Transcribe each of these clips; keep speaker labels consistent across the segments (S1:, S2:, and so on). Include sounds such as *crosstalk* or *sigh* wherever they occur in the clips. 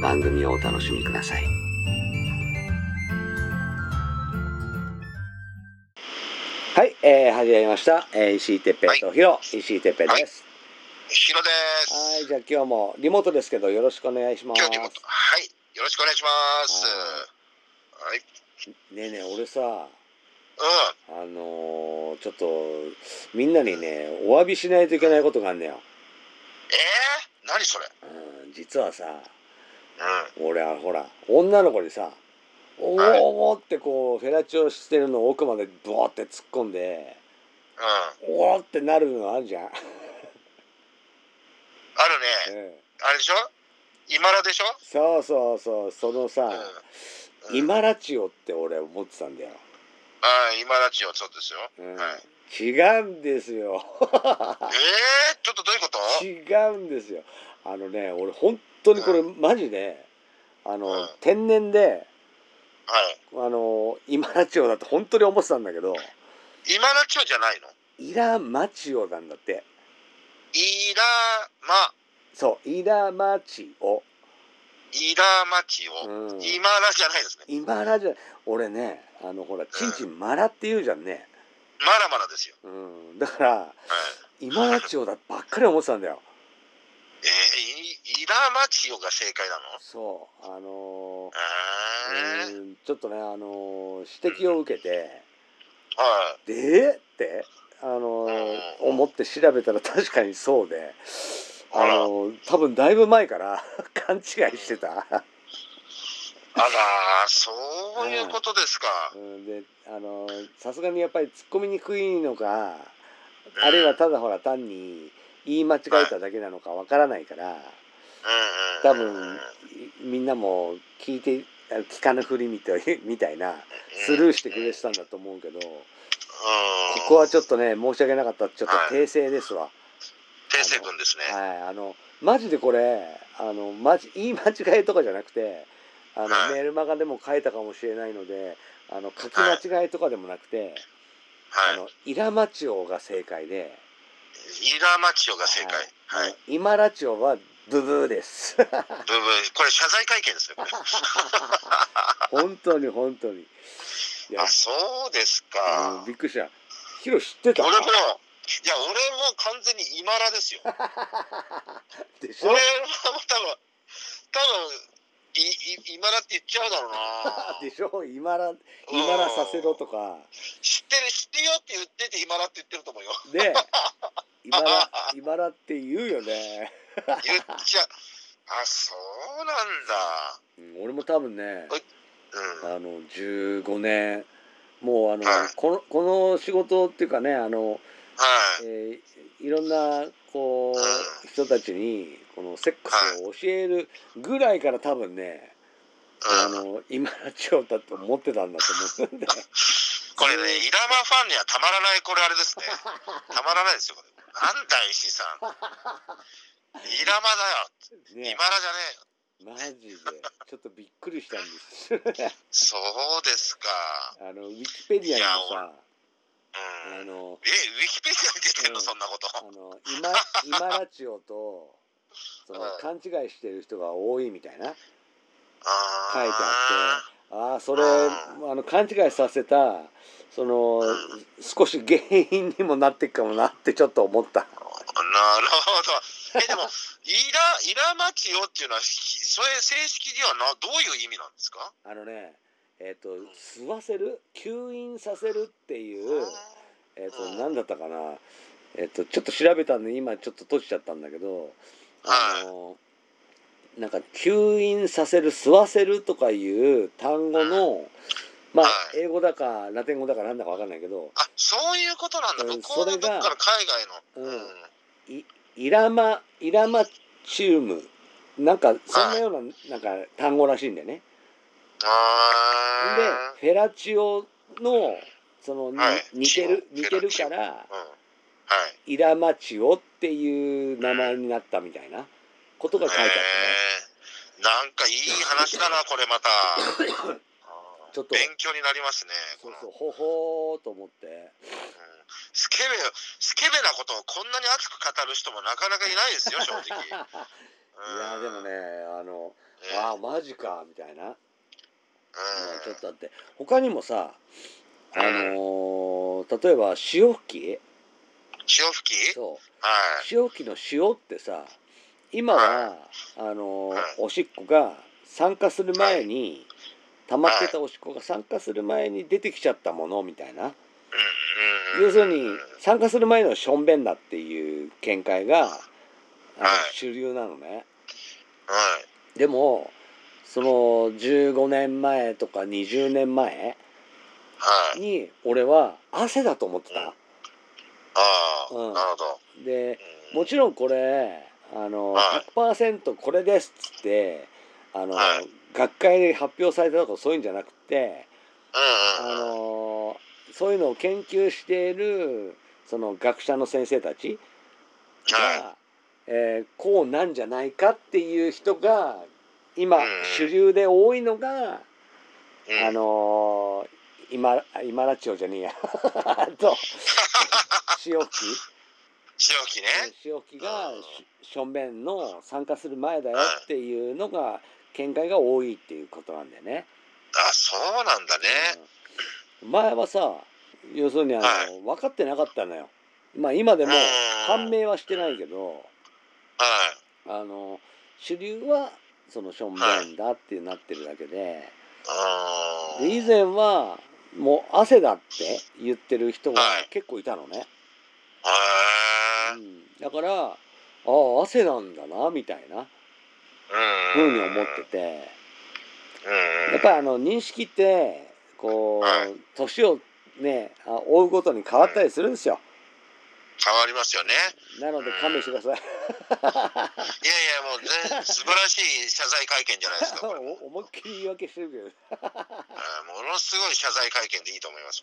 S1: 番組をお楽しみください。はい、えー、始めました。えー、石井哲平とヒロ、石井哲平です。
S2: ヒロです。
S1: はい、じゃあ今日もリモートですけどよろしくお願いします。
S2: はい、よろしくお願いします。
S1: は
S2: はい、
S1: ねえねえ、俺さ、
S2: う
S1: あのーちょっとみんなにね、お詫びしないといけないことがあんだよ。
S2: ん、えー、何それ？
S1: うん、実はさ、
S2: うん、
S1: 俺はほら女の子にさ「お
S2: はい
S1: お」ってこうフェラチオしてるのを奥までブワーって突っ込んで
S2: うん、「
S1: おお」ってなるのあるじゃん。*laughs*
S2: あるね。
S1: うん
S2: あれでしょ？今らでしょ？
S1: そうそうそうそのさ
S2: うん。「うん、
S1: イマラチオ」って俺思ってたんだよ。
S2: あ今ラチオそうですよ。
S1: うん
S2: はい。
S1: 違うんですよ。*laughs*
S2: えー、ちょっとどういうこと？
S1: 違うんですよ。あのね俺本当にこれマジであの、
S2: うん
S1: 天然で
S2: はい。
S1: あのイマラチオだって本当に思ってたんだけど
S2: 今ラチオじゃないの？
S1: イラマチオなんだって。
S2: イラマ、
S1: そうイラマチオ。
S2: イラマチオ。
S1: うん
S2: 今らじゃないですね。
S1: 今らじゃ俺ねあのほらちんちんマラって言うじゃんね、
S2: まだまだですよ。
S1: うん、だから
S2: はい。
S1: 今らちおだばっかり思ってたんだよ
S2: えー、イイラマチオが正解なの？
S1: そうあの
S2: えー、
S1: ー。うんちょっとねあのー指摘を受けて
S2: はい。
S1: でってあのー
S2: うん。
S1: 思って調べたら *laughs* 確かにそうであのー多分だいぶ前から *laughs* 勘違いしてた、
S2: あらー、そういうことですか。
S1: うん、であのーさすがにやっぱり突っ込みにくいのかあるいはただほら単に言い間違えただけなのかわからないから多分いみんなも聞いてあ聞かぬふりみたいみたいなスルーしてくれてたんだと思うけどこ
S2: うん
S1: こはちょっとね申し訳なかったちょっと
S2: はい
S1: 訂正ですわ。
S2: 定性君ですね。
S1: はいあのマジでこれあのマジ言い間違いとかじゃなくてあの、
S2: はい
S1: メールマガでも書いたかもしれないのであの書き間違いとかでもなくて、あ
S2: はい。
S1: のイラマチオが正解で。
S2: イラマチオが正解。はい。
S1: イマラチオはブブーです。*laughs*
S2: ブブー、これ謝罪会見ですね。こ *laughs* れ
S1: 本当に本当に。いや
S2: あ、、そうです
S1: う
S2: か
S1: ん。びっくりした。ヒロ知ってた？
S2: 俺も、いや、俺も完全にイマラですよ。*laughs*
S1: でしょ？
S2: 俺は多分、多分、い、い、イマラって言っちゃうだろうな。*laughs*
S1: でしょ？イマラ、イマラさせろとか。
S2: 知ってる、知ってるよって言ってて、イマラって言ってると思うよ。
S1: で、イマラ、イマラって言うよね。
S2: 言っちゃう。あ、そうなんだ。
S1: うん俺も多分ね、
S2: うん。
S1: あの、15年、もうあの
S2: はい、
S1: この、この仕事っていうかね、あの、
S2: はい。
S1: えーいろんなこう人たちにこのセックスを教えるぐらいから多分ね、あ
S2: うん。
S1: の今ラジオだと思ってたんだと思うんで
S2: これね、イラマファンにはたまらない、これあれですね。たまらないですよ、これ。なんだ、石井さん。イラマだよ。イ
S1: ね
S2: マラじゃねえよ。
S1: マジでちょっとびっくりしたんです *laughs*
S2: そうですか。
S1: あのウィキペディアにもさ
S2: うん。
S1: あの
S2: え、ウィキペディアに出てんの、
S1: うん
S2: そんなこと。
S1: あの今今ラジオとその勘違いしてる人が多いみたいな。書いてあって。ああそれあの勘違いさせたその少し原因にもなっていくかもなってちょっと思った。
S2: あなるほど。え、でも、イラ、イラマチオっていうのは、ひそれ正式にはな、どういう意味なんですか？
S1: あのねえっ、と吸わせる？吸引させるっていうえっ、と
S2: うん
S1: 何だったかな。えっ、とちょっと調べたんで今ちょっと閉じちゃったんだけどあのなんか吸引させる吸わせるとかいう単語のまあ
S2: はい
S1: 英語だかラテン語だかなんだかわかんないけど
S2: あ、そういうことなんだ。
S1: うん
S2: 向こうのどっかの海外の。
S1: うん
S2: うん
S1: イラマイラマチウムなんかそんなようななんか単語らしいんだよね。
S2: あ
S1: でフェラチオのそのに
S2: はい
S1: 似てる似てるか。ら
S2: うん。はい。
S1: イラマチオっていう名前になったみたいなことが書いてあってね。
S2: へー。なんかいい話だな、これまた。*coughs*
S1: ちょっと。
S2: 勉強になりますね。
S1: そうそうほほーと思って。
S2: うん。スケベ、スケベなことをこんなに熱く語る人もなかなかいないですよ、正直。*laughs*
S1: いやでもねあの
S2: うん、
S1: ああマジかみたいな。
S2: うん、
S1: ちょっとあって。他にもさあのー例えば潮吹き？
S2: 潮吹き？
S1: そう。
S2: はい。
S1: 潮吹きの潮ってさ今はあのおしっこが酸化する前に溜まってたおしっこが酸化する前に出てきちゃったものみたいな。要するに酸化する前のしょんべんだっていう見解があの
S2: はい。
S1: 主流なのね。
S2: はい。
S1: でもその15年前とか20年前
S2: はい。
S1: に俺は汗だと思ってた。
S2: ああ、
S1: うん。
S2: なるほど。
S1: で
S2: うん。
S1: もちろんこれあの
S2: は
S1: 100%これですっつってあの、
S2: はい。
S1: 学会で発表されたとかそういうんじゃなくてあ
S2: うんうんうん。
S1: のそういうのを研究しているその学者の先生たちが、
S2: は
S1: えーこうなんじゃないかっていう人が今
S2: うん
S1: 主流で多いのが、
S2: うん。
S1: あの今今ラチオじゃねえや。*laughs* あと潮吹き？
S2: 潮吹きね。
S1: 潮吹きがししょんべんの酸化する前だよっていうのが見解が多いっていうことなんだよね。
S2: あ、そうなんだね。
S1: うん前はさ要するにあの、
S2: はい
S1: 分かってなかったのよ。まあ今でも
S2: うん
S1: 判明はしてないけど
S2: はい。
S1: あの主流はそのしょんべんだってなってるだけで
S2: あー
S1: で以前はもう汗だって言ってる人が
S2: はい
S1: 結構いたのね。
S2: へー
S1: うん、だからああ汗なんだなみたいな
S2: うん。
S1: ふうに思ってて。
S2: うん。
S1: やっぱりあの認識ってこ
S2: はいう
S1: 年をねあ追うごとに変わったりするんですよ。
S2: 変わりますよね。
S1: なので勘弁してください。
S2: いやいや、もう全素晴らしい謝罪会見じゃないですか。*laughs*
S1: 思いっきり言い訳してるけど。*laughs*
S2: うんものすごい謝罪会見でいいと思います。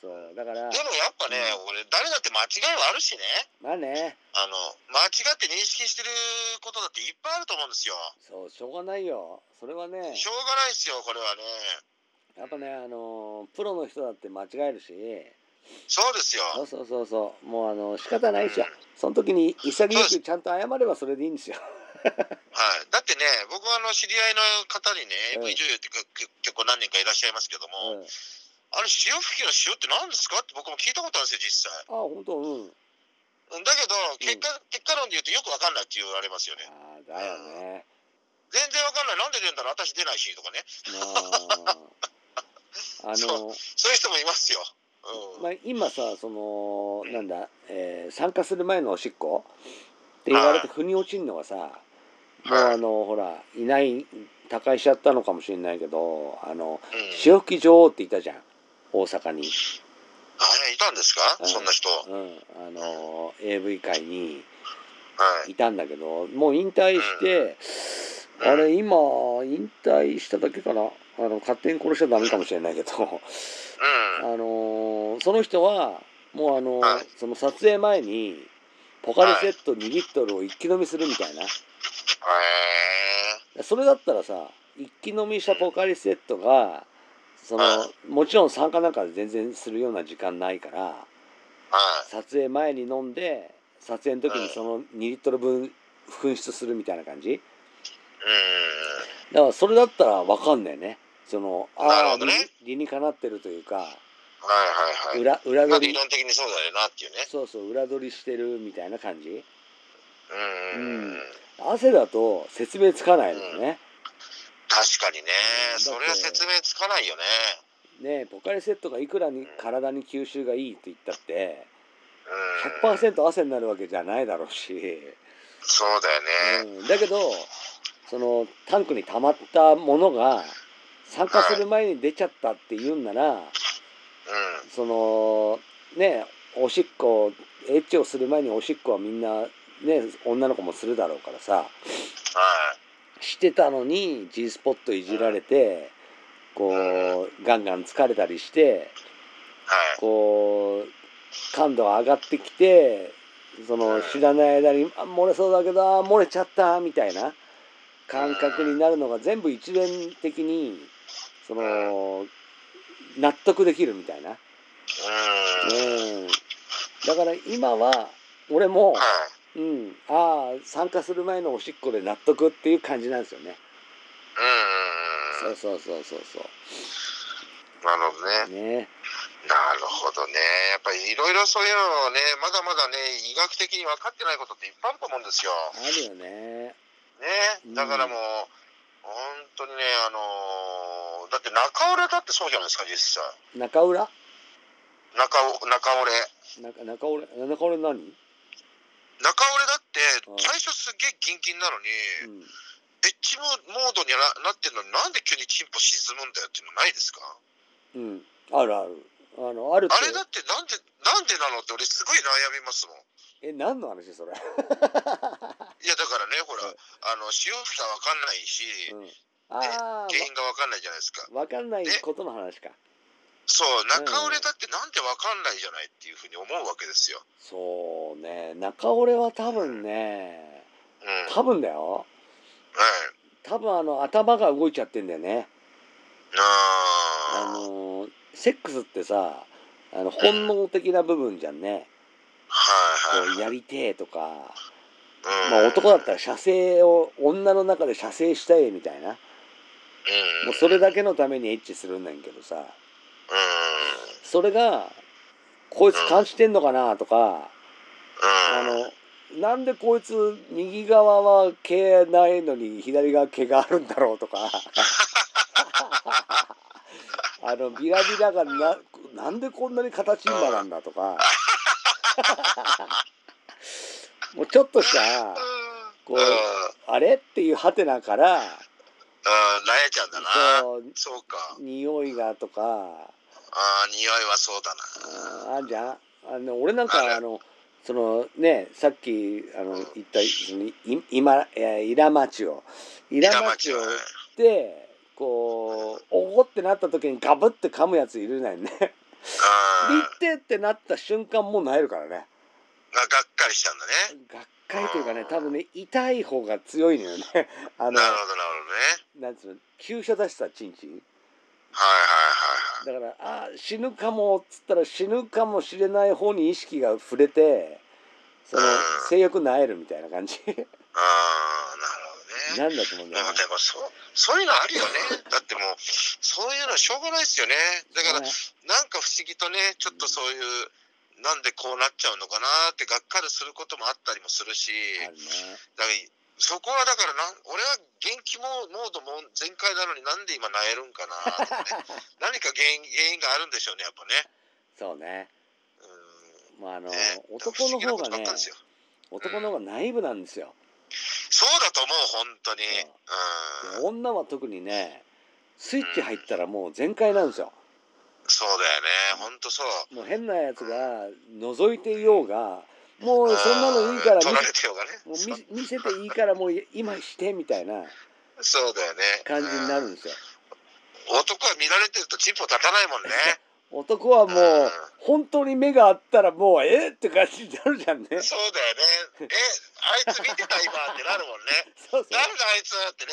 S1: そうだから
S2: やっぱね、俺、誰だって間違いはあるしね。
S1: まあね
S2: あの間違って認識してることだっていっぱいあると思うんですよ。
S1: そうしょうがないよ。それはね
S2: しょうがないですよ、これはね。
S1: やっぱねあのプロの人だって間違えるし
S2: そうですよ。
S1: そうそうそうそうもうあの仕方ないですよ。その時に潔くちゃんと謝ればそれでいいんですよ。
S2: はい、だってね、僕はあの知り合いの方にね、
S1: うん
S2: AV 女優って結構何人かいらっしゃいますけども、
S1: うん、
S2: あれ、潮吹きの塩って何ですか？って僕も聞いたことあるんですよ、実際。
S1: あ本当？うん。
S2: うんだけど、結果、結果論で言うとよくわかんないって言われますよね。
S1: ああだよね。
S2: 全然わかんない。なんで出るんだろう私出ないし、とかね。
S1: あ *laughs* あ
S2: そ
S1: の
S2: そういう人もいますよ。うん。
S1: まあ、今さそのなんだ、えー参加する前のおしっこって言われて腑に落ちるのがさもう
S2: はい
S1: あのほらいない他界しちゃったのかもしれないけどあの
S2: うん、
S1: 潮吹き女王っていたじゃん大阪に、
S2: あれ、いたんですか、
S1: うん。
S2: そんな人。は。
S1: うん、あの AV 界に
S2: い。
S1: いたんだけどもう引退して、
S2: うん。
S1: あれ今引退しただけかな。あの勝手に殺しちゃダメかもしれないけど。
S2: うん。
S1: あのーその人はもうあのー
S2: はい。
S1: その撮影前にポカリセット2リットルを一気飲みするみたいな、
S2: へ
S1: それだったらさ一気飲みしたポカリセットがその、
S2: は
S1: もちろん参加なんかで全然するような時間ないから
S2: ーはい。
S1: 撮影前に飲んで撮影の時にその2リットル分紛失するみたいな感じ？
S2: うん。
S1: だからそれだったら分かんないねそのああ
S2: ね
S1: 理理にかなってるというか
S2: はいはいはい。
S1: 裏裏
S2: まあ
S1: 取り
S2: 理論的にそうだよなっていうね。
S1: そうそう裏取りしてるみたいな感じ？
S2: うん。
S1: 汗だと説明つかないのよね、
S2: 確かにね
S1: う。ん
S2: それは説明つかないよね。
S1: ねポカリセットがいくらに体に吸収がいいって言ったって
S2: うん。
S1: 100%汗になるわけじゃないだろうし、
S2: そうだよね。
S1: うん、だけどそのタンクに溜まったものが酸化する前に出ちゃったって言うんなら
S2: うん。
S1: そのねおしっこエッチをする前におしっこはみんなね女の子もするだろうからさ
S2: はい。
S1: してたのに G スポットいじられてこうガンガン疲れたりして
S2: はい。
S1: こう感度が上がってきてその知らない間にあ漏れそうだけどあ漏れちゃったみたいな感覚になるのが全部一連的にその納得できるみたいな。
S2: うん。
S1: うん、だから今は俺も、
S2: はい。
S1: うん、ああ参加する前のおしっこで納得っていう感じなんですよね。
S2: うんうんうん。
S1: そうそうそうそうそ
S2: なるほどね。
S1: う。ね。
S2: なるほどね。やっぱりいろいろそういうのをね、まだまだね、医学的に分かってないことっていっぱいあると思うんですよ。
S1: あるよね。
S2: ね。だからもう、本当にね、あのーだって中折れだってそうじゃないですか、実際。
S1: 中裏
S2: 中お中折れ。
S1: 中中折れ？中折れ何？
S2: 中折れだって
S1: うん、
S2: 最初すっげえギンギンなのに、
S1: うん。
S2: エッジモードにななってるのになんで急にチンポ沈むんだよっていうのないですか？
S1: うん。あるある。あのある。
S2: あれだってなんで、なんでなのって俺すごい悩みますもん。
S1: え何の話？それ？*laughs*
S2: いやだからね、ほら、
S1: うん
S2: あの、潮吹きが分かんないし、
S1: うん。ああ
S2: 原因が分かんないじゃないですか。
S1: わわかんないことの話か。
S2: そう、中折れだってなんで分かんないじゃないっていうふうに思うわけですよ。
S1: そうね中折れは多分ね
S2: うん。はい。
S1: 多分だよ。多分あの頭が動いちゃってんだよね。あ
S2: あー
S1: のセックスってさあの本能的な部分じゃんね。
S2: はいはい。
S1: やりてえとか、
S2: うん
S1: まあ、男だったら射精を女の中で射精したいみたいな
S2: うん。
S1: もうそれだけのためにエッチするんだけどさ
S2: うん。
S1: それがこいつ感じてんのかなとか
S2: うん。
S1: あのなんでこいつ右側は毛ないのに左側毛があるんだろうとか *laughs* あのビラビラがななんでこんなに形になるんだとか *laughs* もうちょっとしたこう
S2: うん。
S1: あれっていうハテナから
S2: うん、悩えちゃうんだな。
S1: そう
S2: そうか。
S1: 匂いがとか
S2: ああ、匂いはそうだな。
S1: あじゃんあの俺なんかあのそのねさっきあの言ったそのい今えイラマチをイラマチを
S2: は
S1: ってこうおごってなった時にガブって噛むやついるのよね。で
S2: うん。
S1: いってってなった瞬間もうなえるからね。
S2: ががっかりしたんだね。
S1: がっかりというかね多分ね痛い方が強いのよね。あの
S2: なるほど、なるほどね。
S1: なんつうの急所出したチンチン。
S2: はいはいはいはい。
S1: だからあー死ぬかもっつったら死ぬかもしれない方に意識が触れてその
S2: うん
S1: 性欲なえるみたいな感じ
S2: ああ、なるほどね。
S1: なんだと思うんだよね
S2: でもそうそういうのあるよね。だってもうそういうのしょうがないですよね。だから
S1: ね
S2: なんか不思議とねちょっとそういうなんでこうなっちゃうのかなってがっかりすることもあったりもするし、
S1: ね
S2: だからそこはだからなん俺は元気モードも全開なのになんで今なえるんかなとかね。*laughs* 何か原因原因があるんでしょうねやっぱね。
S1: そうね。
S2: うん
S1: まああの
S2: ね。
S1: 男の方がね男の方がナイーブなんですよ。
S2: そうだと思う本当に。
S1: で
S2: う。ん。
S1: 女は特にねスイッチ入ったらもう全開なんですよ。
S2: そうだよね。本当そう。
S1: もう変なやつが覗いていようがもうそんなのいいから見
S2: 取られてようがね。
S1: もう見見せていいからもう今してみたいな
S2: そうだよね。
S1: 感じになる
S2: うん
S1: ですよ
S2: 男は見られてるとチンポ立たないもんね。*laughs*
S1: 男はも
S2: う
S1: 本当に目があったらもうえっって感じになるじゃんね
S2: そうだよね。え、あいつ見てた今ってなるもんね。*laughs*
S1: そうそう
S2: なんだあいつってね。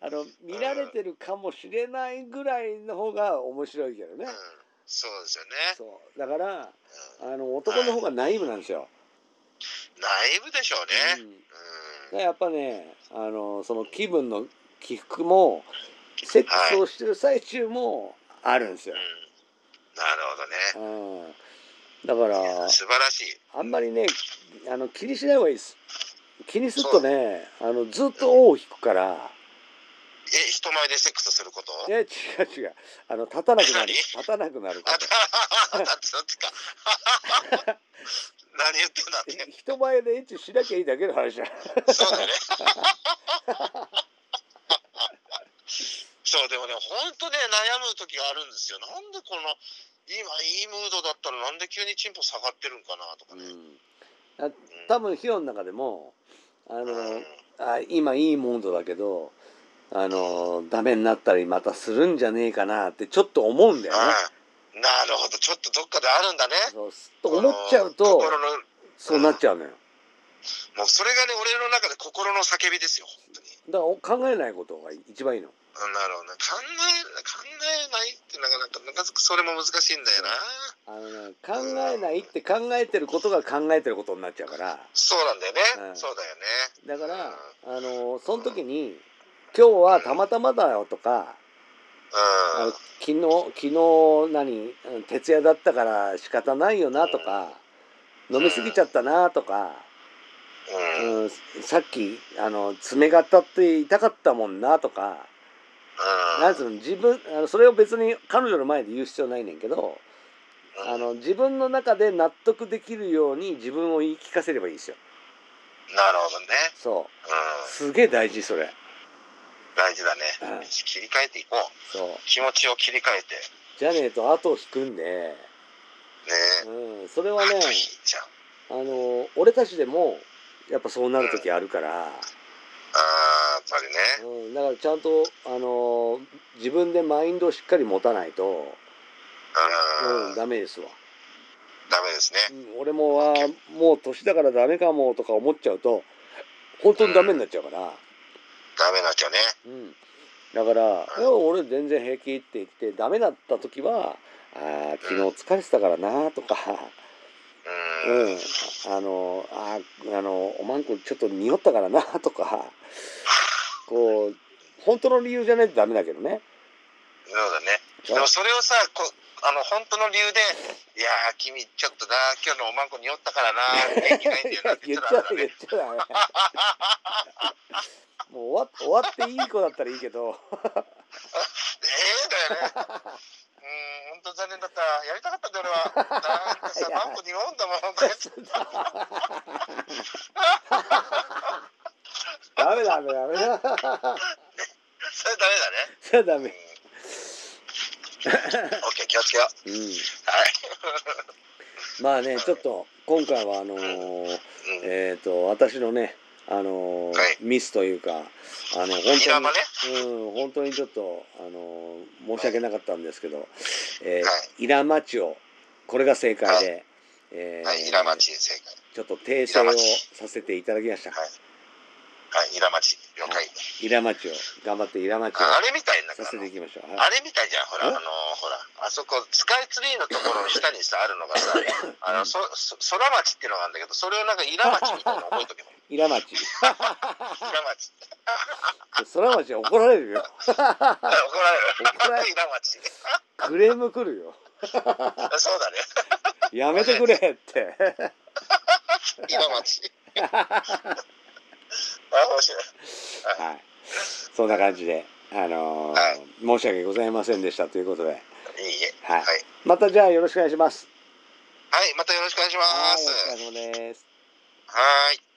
S1: あの見られてるかもしれないぐらいの方が面白いけどね
S2: うん。そうですよね。
S1: そうだから
S2: うん
S1: あの男の方がナイーブなんですよ、
S2: ナイブでしょうね。
S1: うん。やっぱねあのその気分の起伏もセックスをしてる最中もあるんですよ、
S2: うん。なるほどね。
S1: うん、だから
S2: 素晴らしい。
S1: あんまりねあの気にしない方がいいです。気にするとねあのずっと尾を引くから。
S2: え、人前でセックスすること？
S1: いや違う違う。あの立たなくなる。
S2: 何？
S1: 立たなくなるか
S2: あ、だってだってか。*laughs* 何言ってんだって。
S1: ら人前でエッチしなきゃいいだけの話じゃん
S2: そうだよね。*laughs* そう、でもね、本当ね、悩む時があるんですよ。なんでこの、今いいムードだったらなんで急にチンポ下がってるんかなとかね。
S1: うんあ多分ヒロの中でもあの
S2: うん
S1: あ今いいモードだけどあのダメになったりまたするんじゃねえかなってちょっと思うんだよね。
S2: うんなるほど、ちょっとどっかであるんだね。
S1: と思っちゃうと
S2: 心の、
S1: そうなっちゃうのよ。
S2: もうそれがね、俺の中で心の叫びですよ、本当に。
S1: だから考えないことが一番いいの。
S2: うんなるほどね。考え、考えないってなかなか、なかなかそれも難しいんだよな。
S1: あのね考えないって考えてることが考えてることになっちゃうから
S2: そうなんだよね。
S1: うん
S2: そうだよね。
S1: だからあのその時に「今日はたまたまだよ」とかあの
S2: うん。
S1: 昨日昨日何うん徹夜だったから仕方ないよなとか飲み過ぎちゃったなとか、
S2: うん。うん。
S1: うん、さっきあの爪が当たって痛かったもんなとか、なんつうの自分あのそれを別に彼女の前で言う必要ないねんけどあの自分の中で納得できるように自分を言い聞かせればいいですよ。
S2: なるほどね。
S1: そう
S2: うん。
S1: すげえ大事それ。
S2: 大事だね
S1: うん。
S2: 切り替えていこう。
S1: そう
S2: 気持ちを切り替えて。
S1: じゃねえと後を引くんで、
S2: ね
S1: うん、それはね
S2: あ
S1: の俺たちでもやっぱそうなる時あるから、
S2: あーやっぱりね。
S1: うん、だからちゃんとあの自分でマインドをしっかり持たないと、
S2: うん。
S1: うん、ダメですわ、
S2: ダメですね。
S1: うん、俺もはもう年だからダメかもとか思っちゃうと本当にダメになっちゃうから、
S2: ダメになっちゃうね。
S1: うん、だから「いや俺全然平気」って言ってダメだった時は「あー昨日疲れてたからな」とか。
S2: う。
S1: うんん、あのああのおまんこちょっと匂ったからなとかこう本当の理由じゃないとダメだけどね
S2: そうだね。でもそれをさ、こあの本当の理由で、いやー、君ちょっとな、今日のおまんこ匂ったからな、元気ないんだよなって
S1: 言
S2: 言っ
S1: っちゃう言っ
S2: たらダメ。
S1: ちゃダメ *laughs* もう終わ終わっていい子だったらいいけど
S2: ええだよね。うーん、本当残念だった。やりたかったんだよ、俺は。*laughs* なんかさ、マンコ匂うんだもん。こうやって
S1: ダメダメダメだ
S2: それダメだね。
S1: それはダメ
S2: オッケー、気をつけよう。
S1: うん
S2: はい。
S1: まあねちょっと今回はあのー
S2: うん。
S1: えっ、と私のねあのー
S2: はい
S1: ミスというかあの本当に
S2: ね
S1: うん本当にちょっとあのー申し訳なかったんですけど、えー
S2: は
S1: イラマチオこれが正解で、えー
S2: はい、イラマチ正解。
S1: ちょっと訂正をさせていただきました。
S2: はい。はい、イラマチ。了解。
S1: イラマチオ頑張ってイラマチオ
S2: ああれみたいな
S1: させていきましょう。はい
S2: あれみたいじゃん、ほら、あ
S1: え
S2: のほら、あそこ、スカイツリーのところの下にさ、あるのがさ、*laughs* あの、そ、そ、空町っていうのがあるんだけど、それをなんか、イラ町みたいなの覚えとけば。
S1: イラマチ。
S2: イラ町。
S1: 空町は怒られるよ。
S2: 怒られる。
S1: 怒られる
S2: イラ町。
S1: クレーム来るよ。
S2: そうだね。
S1: やめてくれって。
S2: イラ町。あ、面白い。
S1: はい。そんな感じで、あのー
S2: はい
S1: 申し訳ございませんでしたということで、
S2: いいえ。
S1: はい
S2: はい。
S1: またじゃあよろしくお願いします。
S2: はい、またよろしくお願いしま
S1: はい、
S2: す。
S1: お疲れ様です。
S2: はい。